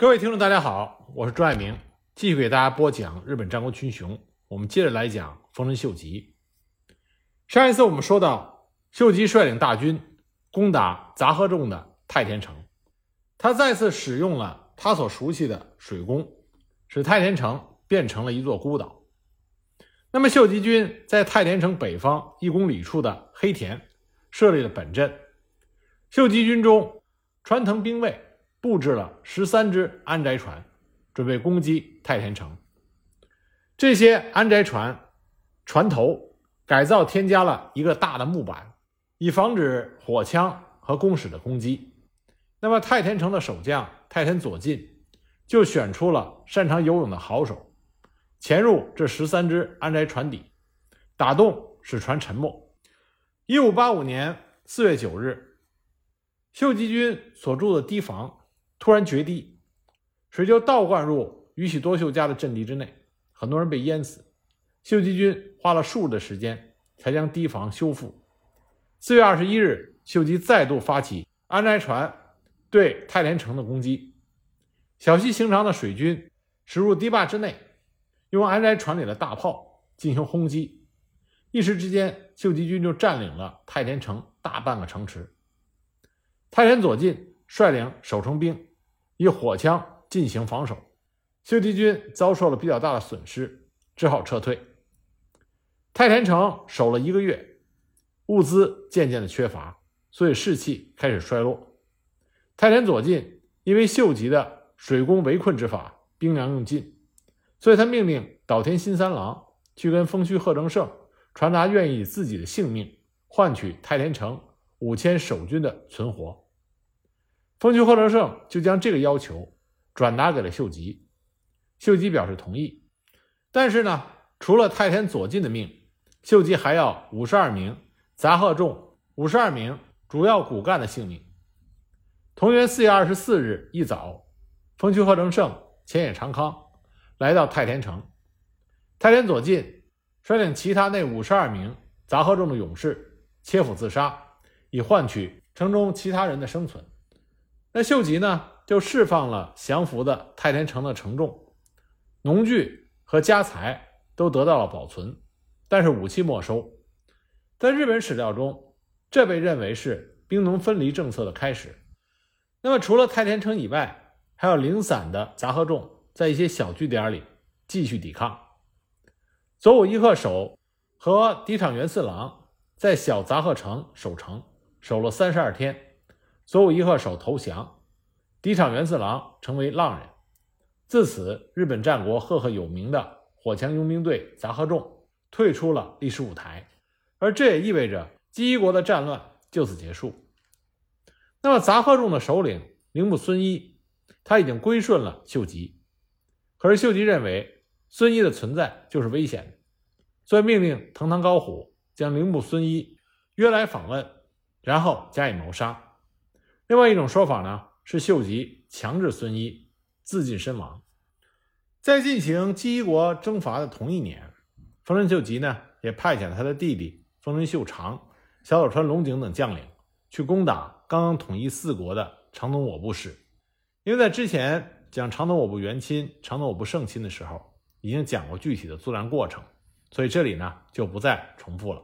各位听众，大家好，我是朱爱明，继续给大家播讲日本战国群雄。我们接着来讲丰臣秀吉。上一次我们说到，秀吉率领大军攻打杂贺众的太田城，他再次使用了他所熟悉的水攻，使太田城变成了一座孤岛。那么，秀吉军在太田城北方一公里处的黑田设立了本阵。秀吉军中川藤兵卫。布置了十三只安宅船，准备攻击太田城。这些安宅船船头改造添加了一个大的木板，以防止火枪和弓矢的攻击。那么太田城的守将太田左近就选出了擅长游泳的好手，潜入这十三只安宅船底，打洞使船沉没。一五八五年四月九日，秀吉军所住的堤防。突然决堤，水就倒灌入宇喜多秀家的阵地之内，很多人被淹死。秀吉军花了数日的时间才将堤防修复。四月二十一日，秀吉再度发起安斋船对太田城的攻击。小西行长的水军驶入堤坝之内，用安斋船里的大炮进行轰击。一时之间，秀吉军就占领了太田城大半个城池。太田左近率领守城兵。以火枪进行防守，秀吉军遭受了比较大的损失，只好撤退。太田城守了一个月，物资渐渐的缺乏，所以士气开始衰落。太田左近因为秀吉的水攻围困之法兵粮用尽，所以他命令岛田新三郎去跟丰须贺正胜传达愿意以自己的性命换取太田城五千守军的存活。丰区贺正胜就将这个要求转达给了秀吉，秀吉表示同意。但是呢，除了太田左近的命，秀吉还要五十二名杂贺众、五十二名主要骨干的性命。同元四月二十四日一早，丰区贺正胜、前野长康来到太田城，太田左近率领其他那五十二名杂贺众的勇士切腹自杀，以换取城中其他人的生存。那秀吉呢，就释放了降服的太田城的城众，农具和家财都得到了保存，但是武器没收。在日本史料中，这被认为是兵农分离政策的开始。那么，除了太田城以外，还有零散的杂贺众在一些小据点里继续抵抗。佐武一贺守和敌场元四郎在小杂贺城守城，守了三十二天。佐武一贺守投降，敌场元四郎成为浪人。自此，日本战国赫赫有名的火枪佣兵队杂贺众退出了历史舞台，而这也意味着基伊国的战乱就此结束。那么，杂贺众的首领铃木孙一，他已经归顺了秀吉，可是秀吉认为孙一的存在就是危险的，所以命令藤堂高虎将铃木孙一约来访问，然后加以谋杀。另外一种说法呢，是秀吉强制孙一自尽身亡。在进行基伊国征伐的同一年，丰臣秀吉呢也派遣了他的弟弟丰臣秀长、小早川龙井等将领去攻打刚刚统一四国的长东我部氏。因为在之前讲长东我部元亲、长东我部胜亲的时候，已经讲过具体的作战过程，所以这里呢就不再重复了。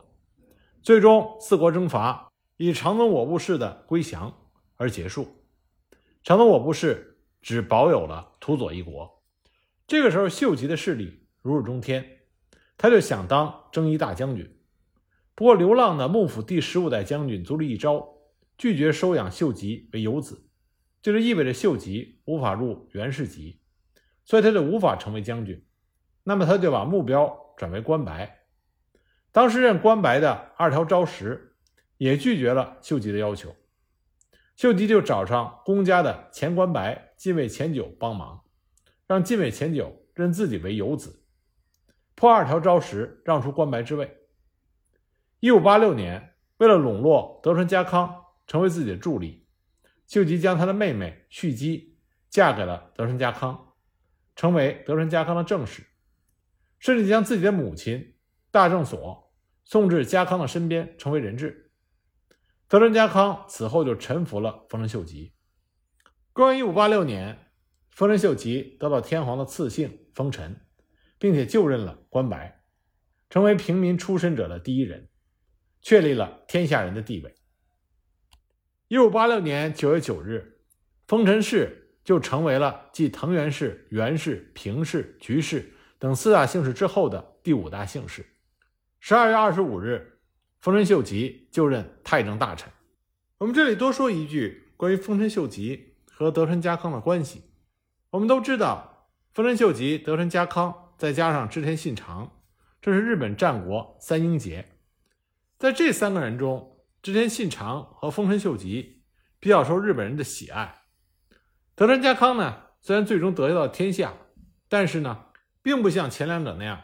最终，四国征伐以长东我部氏的归降。而结束，长东我部氏只保有了土佐一国。这个时候，秀吉的势力如日中天，他就想当征夷大将军。不过，流浪的幕府第十五代将军足利义昭拒绝收养秀吉为游子，就是意味着秀吉无法入元氏籍，所以他就无法成为将军。那么，他就把目标转为关白。当时任关白的二条昭实也拒绝了秀吉的要求。秀吉就找上公家的前关白近卫前九帮忙，让近卫前九认自己为游子，破二条招实，让出关白之位。一五八六年，为了笼络德川家康成为自己的助力，秀吉将他的妹妹续姬嫁给了德川家康，成为德川家康的正室，甚至将自己的母亲大正所送至家康的身边，成为人质。德川家康此后就臣服了丰臣秀吉。公元一五八六年，丰臣秀吉得到天皇的赐姓丰臣，并且就任了关白，成为平民出身者的第一人，确立了天下人的地位。一五八六年九月九日，丰臣氏就成为了继藤原氏、源氏、平氏、菊氏等四大姓氏之后的第五大姓氏。十二月二十五日，丰臣秀吉就任太政大臣。我们这里多说一句关于丰臣秀吉和德川家康的关系。我们都知道，丰臣秀吉、德川家康再加上织田信长，这是日本战国三英杰。在这三个人中，织田信长和丰臣秀吉比较受日本人的喜爱，德川家康呢，虽然最终得到了天下，但是呢，并不像前两者那样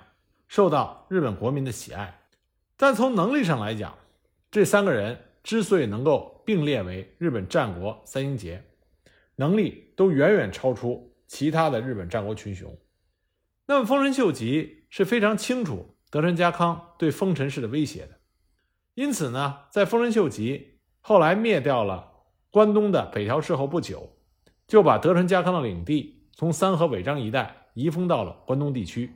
受到日本国民的喜爱。但从能力上来讲，这三个人之所以能够并列为日本战国三英杰，能力都远远超出其他的日本战国群雄。那么，丰臣秀吉是非常清楚德川家康对丰臣氏的威胁的。因此呢，在丰臣秀吉后来灭掉了关东的北条氏后不久，就把德川家康的领地从三河尾张一带移封到了关东地区。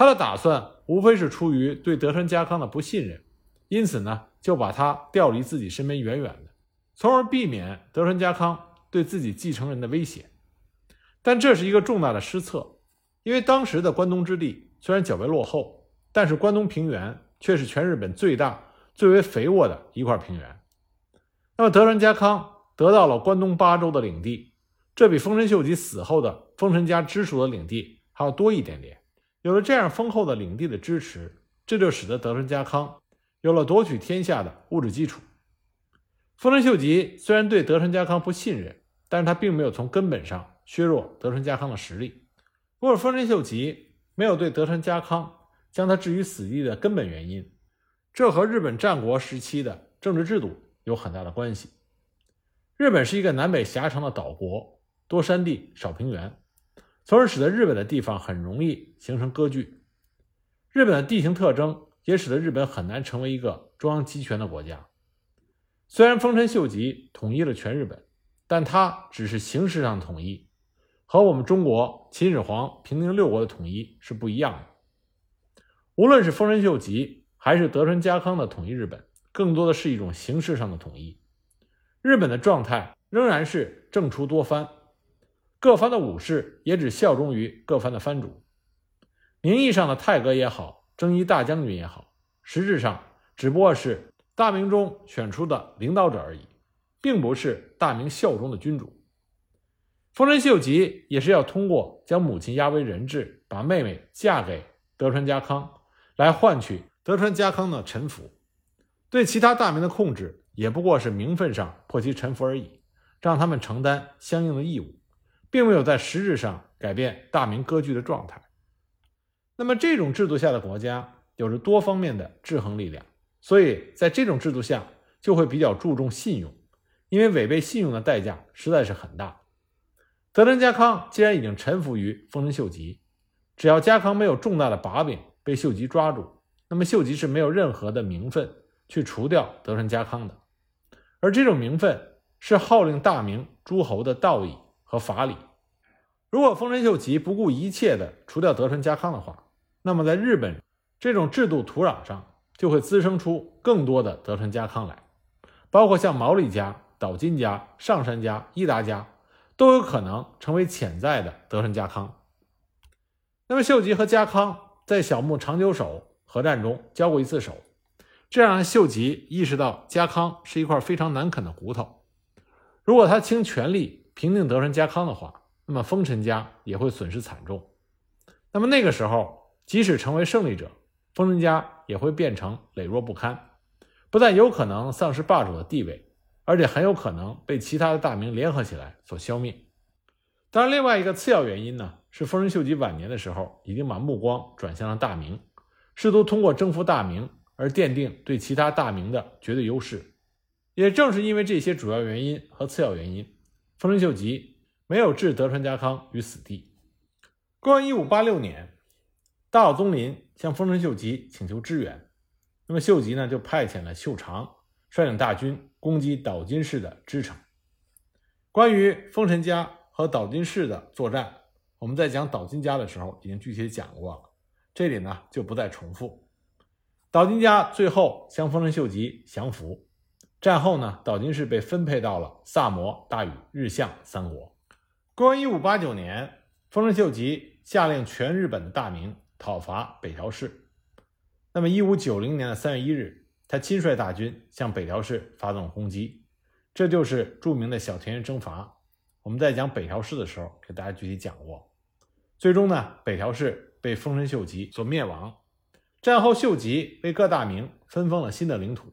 他的打算无非是出于对德川家康的不信任，因此呢，就把他调离自己身边远远的，从而避免德川家康对自己继承人的威胁。但这是一个重大的失策，因为当时的关东之地虽然较为落后，但是关东平原却是全日本最大。最为肥沃的一块平原，那么德川家康得到了关东八州的领地，这比丰臣秀吉死后的丰臣家直属的领地还要多一点点。有了这样丰厚的领地的支持，这就使得德川家康有了夺取天下的物质基础。丰臣秀吉虽然对德川家康不信任，但是他并没有从根本上削弱德川家康的实力。不过，丰臣秀吉没有对德川家康将他置于死地的根本原因。这和日本战国时期的政治制度有很大的关系。日本是一个南北狭长的岛国，多山地少平原，从而使得日本的地方很容易形成割据。日本的地形特征也使得日本很难成为一个中央集权的国家。虽然丰臣秀吉统一了全日本，但他只是形式上的统一，和我们中国秦始皇平定六国的统一是不一样的。无论是丰臣秀吉。还是德川家康的统一日本，更多的是一种形式上的统一。日本的状态仍然是政出多藩，各藩的武士也只效忠于各藩的藩主。名义上的太阁也好，征夷大将军也好，实质上只不过是大明中选出的领导者而已，并不是大明效忠的君主。丰臣秀吉也是要通过将母亲押为人质，把妹妹嫁给德川家康，来换取。德川家康的臣服，对其他大名的控制也不过是名分上迫其臣服而已，让他们承担相应的义务，并没有在实质上改变大明割据的状态。那么这种制度下的国家有着多方面的制衡力量，所以在这种制度下就会比较注重信用，因为违背信用的代价实在是很大。德川家康既然已经臣服于丰臣秀吉，只要家康没有重大的把柄被秀吉抓住。那么秀吉是没有任何的名分去除掉德川家康的，而这种名分是号令大明诸侯的道义和法理。如果丰臣秀吉不顾一切的除掉德川家康的话，那么在日本这种制度土壤上就会滋生出更多的德川家康来，包括像毛利家、岛津家、上杉家、伊达家都有可能成为潜在的德川家康。那么秀吉和家康在小牧长久手。合战中交过一次手，这让秀吉意识到家康是一块非常难啃的骨头。如果他倾全力平定德川家康的话，那么丰臣家也会损失惨重。那么那个时候，即使成为胜利者，丰臣家也会变成羸弱不堪，不但有可能丧失霸主的地位，而且很有可能被其他的大名联合起来所消灭。当然，另外一个次要原因呢，是丰臣秀吉晚年的时候已经把目光转向了大明。试图通过征服大明而奠定对其他大明的绝对优势，也正是因为这些主要原因和次要原因，丰臣秀吉没有置德川家康于死地。公元一五八六年，大岛宗麟向丰臣秀吉请求支援，那么秀吉呢就派遣了秀长率领大军攻击岛津氏的支城。关于丰臣家和岛津氏的作战，我们在讲岛津家的时候已经具体讲过了，这里呢就不再重复。岛津家最后向丰臣秀吉降服，战后呢，岛津氏被分配到了萨摩、大禹、日向三国。公元一五八九年，丰臣秀吉下令全日本的大名讨伐北条氏。那么一五九零年的三月一日，他亲率大军向北条氏发动攻击，这就是著名的小田园征伐。我们在讲北条氏的时候，给大家具体讲过。最终呢，北条氏被丰臣秀吉所灭亡。战后，秀吉为各大名分封了新的领土。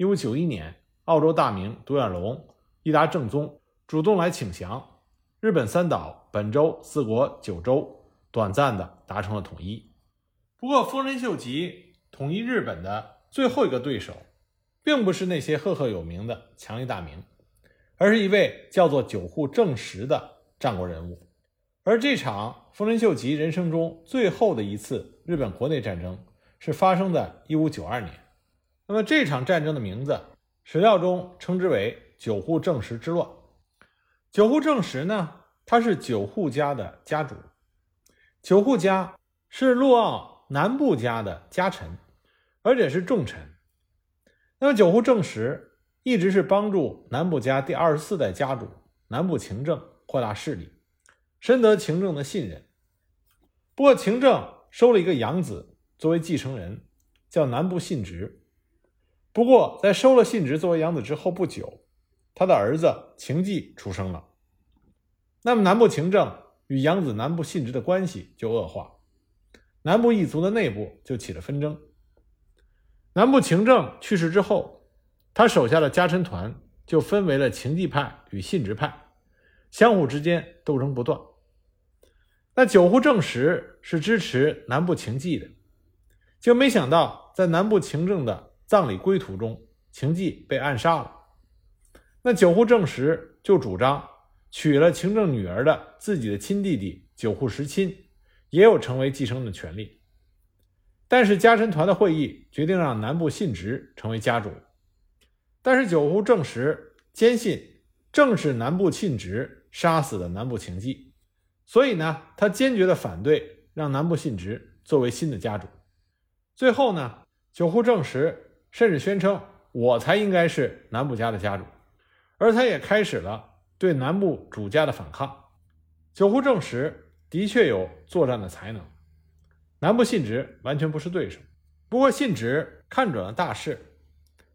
一五九一年，澳洲大名独眼龙伊达正宗主动来请降，日本三岛、本州、四国、九州短暂的达成了统一。不过，丰臣秀吉统一日本的最后一个对手，并不是那些赫赫有名的强力大名，而是一位叫做九户正实的战国人物。而这场丰臣秀吉人生中最后的一次日本国内战争。是发生在一五九二年，那么这场战争的名字，史料中称之为九户正实之乱。九户正实呢，他是九户家的家主，九户家是陆奥南部家的家臣，而且是重臣。那么九户正实一直是帮助南部家第二十四代家主南部晴政扩大势力，深得晴政的信任。不过晴政收了一个养子。作为继承人，叫南部信直。不过，在收了信直作为养子之后不久，他的儿子晴继出生了。那么，南部晴政与养子南部信直的关系就恶化，南部一族的内部就起了纷争。南部晴政去世之后，他手下的家臣团就分为了晴继派与信直派，相互之间斗争不断。那九户正实是支持南部晴继的。就没想到，在南部晴政的葬礼归途中，晴继被暗杀了。那九户正实就主张娶了晴政女儿的自己的亲弟弟九户实亲，也有成为继承人的权利。但是家臣团的会议决定让南部信直成为家主，但是九户正实坚信正是南部信直杀死的南部晴继，所以呢，他坚决的反对让南部信直作为新的家主。最后呢，九户正实甚至宣称我才应该是南部家的家主，而他也开始了对南部主家的反抗。九户正实的确有作战的才能，南部信直完全不是对手。不过信直看准了大势，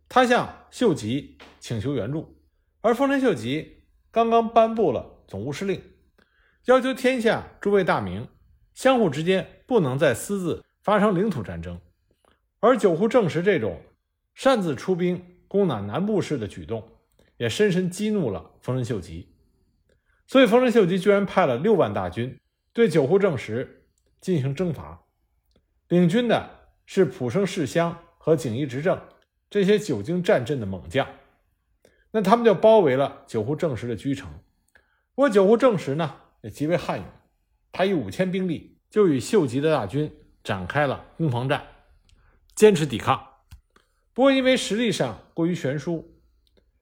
他向秀吉请求援助，而丰臣秀吉刚刚颁布了总务司令，要求天下诸位大名相互之间不能再私自发生领土战争。而九户正实这种擅自出兵攻打南部氏的举动，也深深激怒了丰臣秀吉，所以丰臣秀吉居然派了六万大军对九户正实进行征伐，领军的是浦生世乡和景义执政这些久经战阵的猛将，那他们就包围了九户正实的居城。不过九户正实呢也极为悍勇，他以五千兵力就与秀吉的大军展开了攻防战。坚持抵抗，不过因为实力上过于悬殊，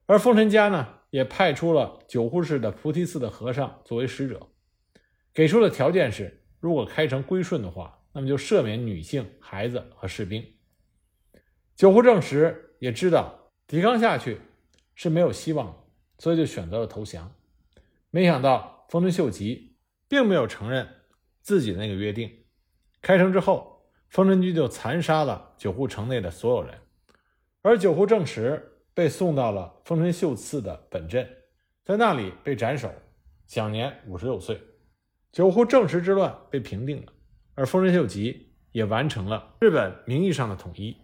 而丰臣家呢也派出了九户氏的菩提寺的和尚作为使者，给出的条件是：如果开城归顺的话，那么就赦免女性、孩子和士兵。九户正实也知道抵抗下去是没有希望的，所以就选择了投降。没想到丰臣秀吉并没有承认自己的那个约定，开城之后。丰臣军就残杀了九户城内的所有人，而九户正实被送到了丰臣秀次的本镇，在那里被斩首，享年五十六岁。九户正实之乱被平定了，而丰臣秀吉也完成了日本名义上的统一。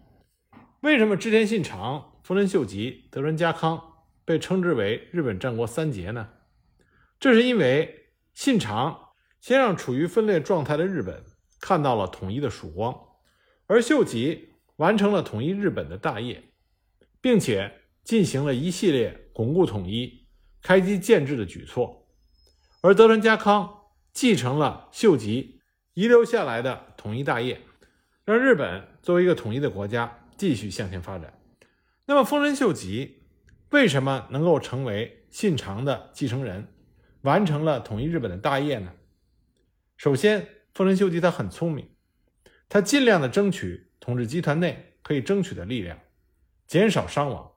为什么织田信长、丰臣秀吉、德川家康被称之为日本战国三杰呢？这是因为信长先让处于分裂状态的日本。看到了统一的曙光，而秀吉完成了统一日本的大业，并且进行了一系列巩固统一、开基建制的举措，而德川家康继承了秀吉遗留下来的统一大业，让日本作为一个统一的国家继续向前发展。那么，丰臣秀吉为什么能够成为信长的继承人？完成了统一日本的大业呢？首先，丰臣秀吉他很聪明，他尽量的争取统治集团内可以争取的力量，减少伤亡。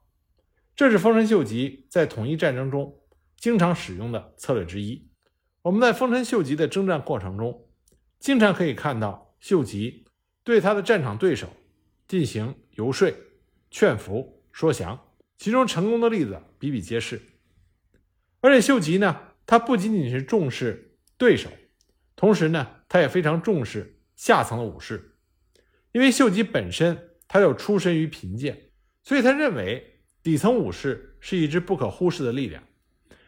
这是丰臣秀吉在统一战争中经常使用的策略之一。我们在丰臣秀吉的征战过程中，经常可以看到秀吉对他的战场对手进行游说、劝服、说降，其中成功的例子比比皆是。而且秀吉呢，他不仅仅是重视对手，同时呢，他也非常重视下层的武士，因为秀吉本身他就出身于贫贱，所以他认为底层武士是一支不可忽视的力量。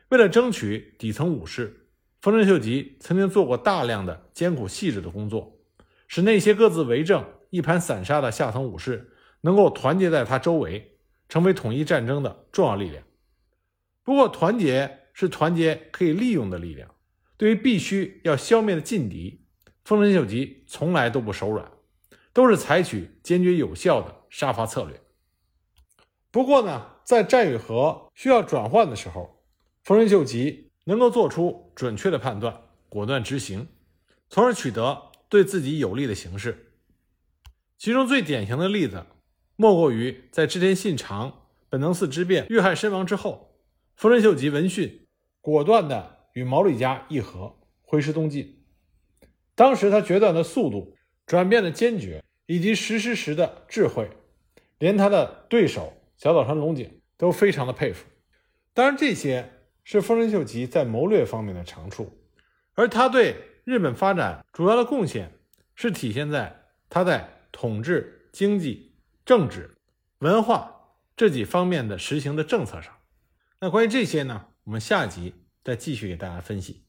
为了争取底层武士，丰臣秀吉曾经做过大量的艰苦细致的工作，使那些各自为政、一盘散沙的下层武士能够团结在他周围，成为统一战争的重要力量。不过，团结。是团结可以利用的力量。对于必须要消灭的劲敌，丰臣秀吉从来都不手软，都是采取坚决有效的杀伐策略。不过呢，在战与和需要转换的时候，丰臣秀吉能够做出准确的判断，果断执行，从而取得对自己有利的形势。其中最典型的例子，莫过于在织田信长本能寺之变遇害身亡之后，丰臣秀吉闻讯。果断地与毛利家议和，挥师东进。当时他决断的速度、转变的坚决以及实施时的智慧，连他的对手小岛川龙井都非常的佩服。当然，这些是丰臣秀吉在谋略方面的长处，而他对日本发展主要的贡献是体现在他在统治、经济、政治、文化这几方面的实行的政策上。那关于这些呢？我们下集再继续给大家分析。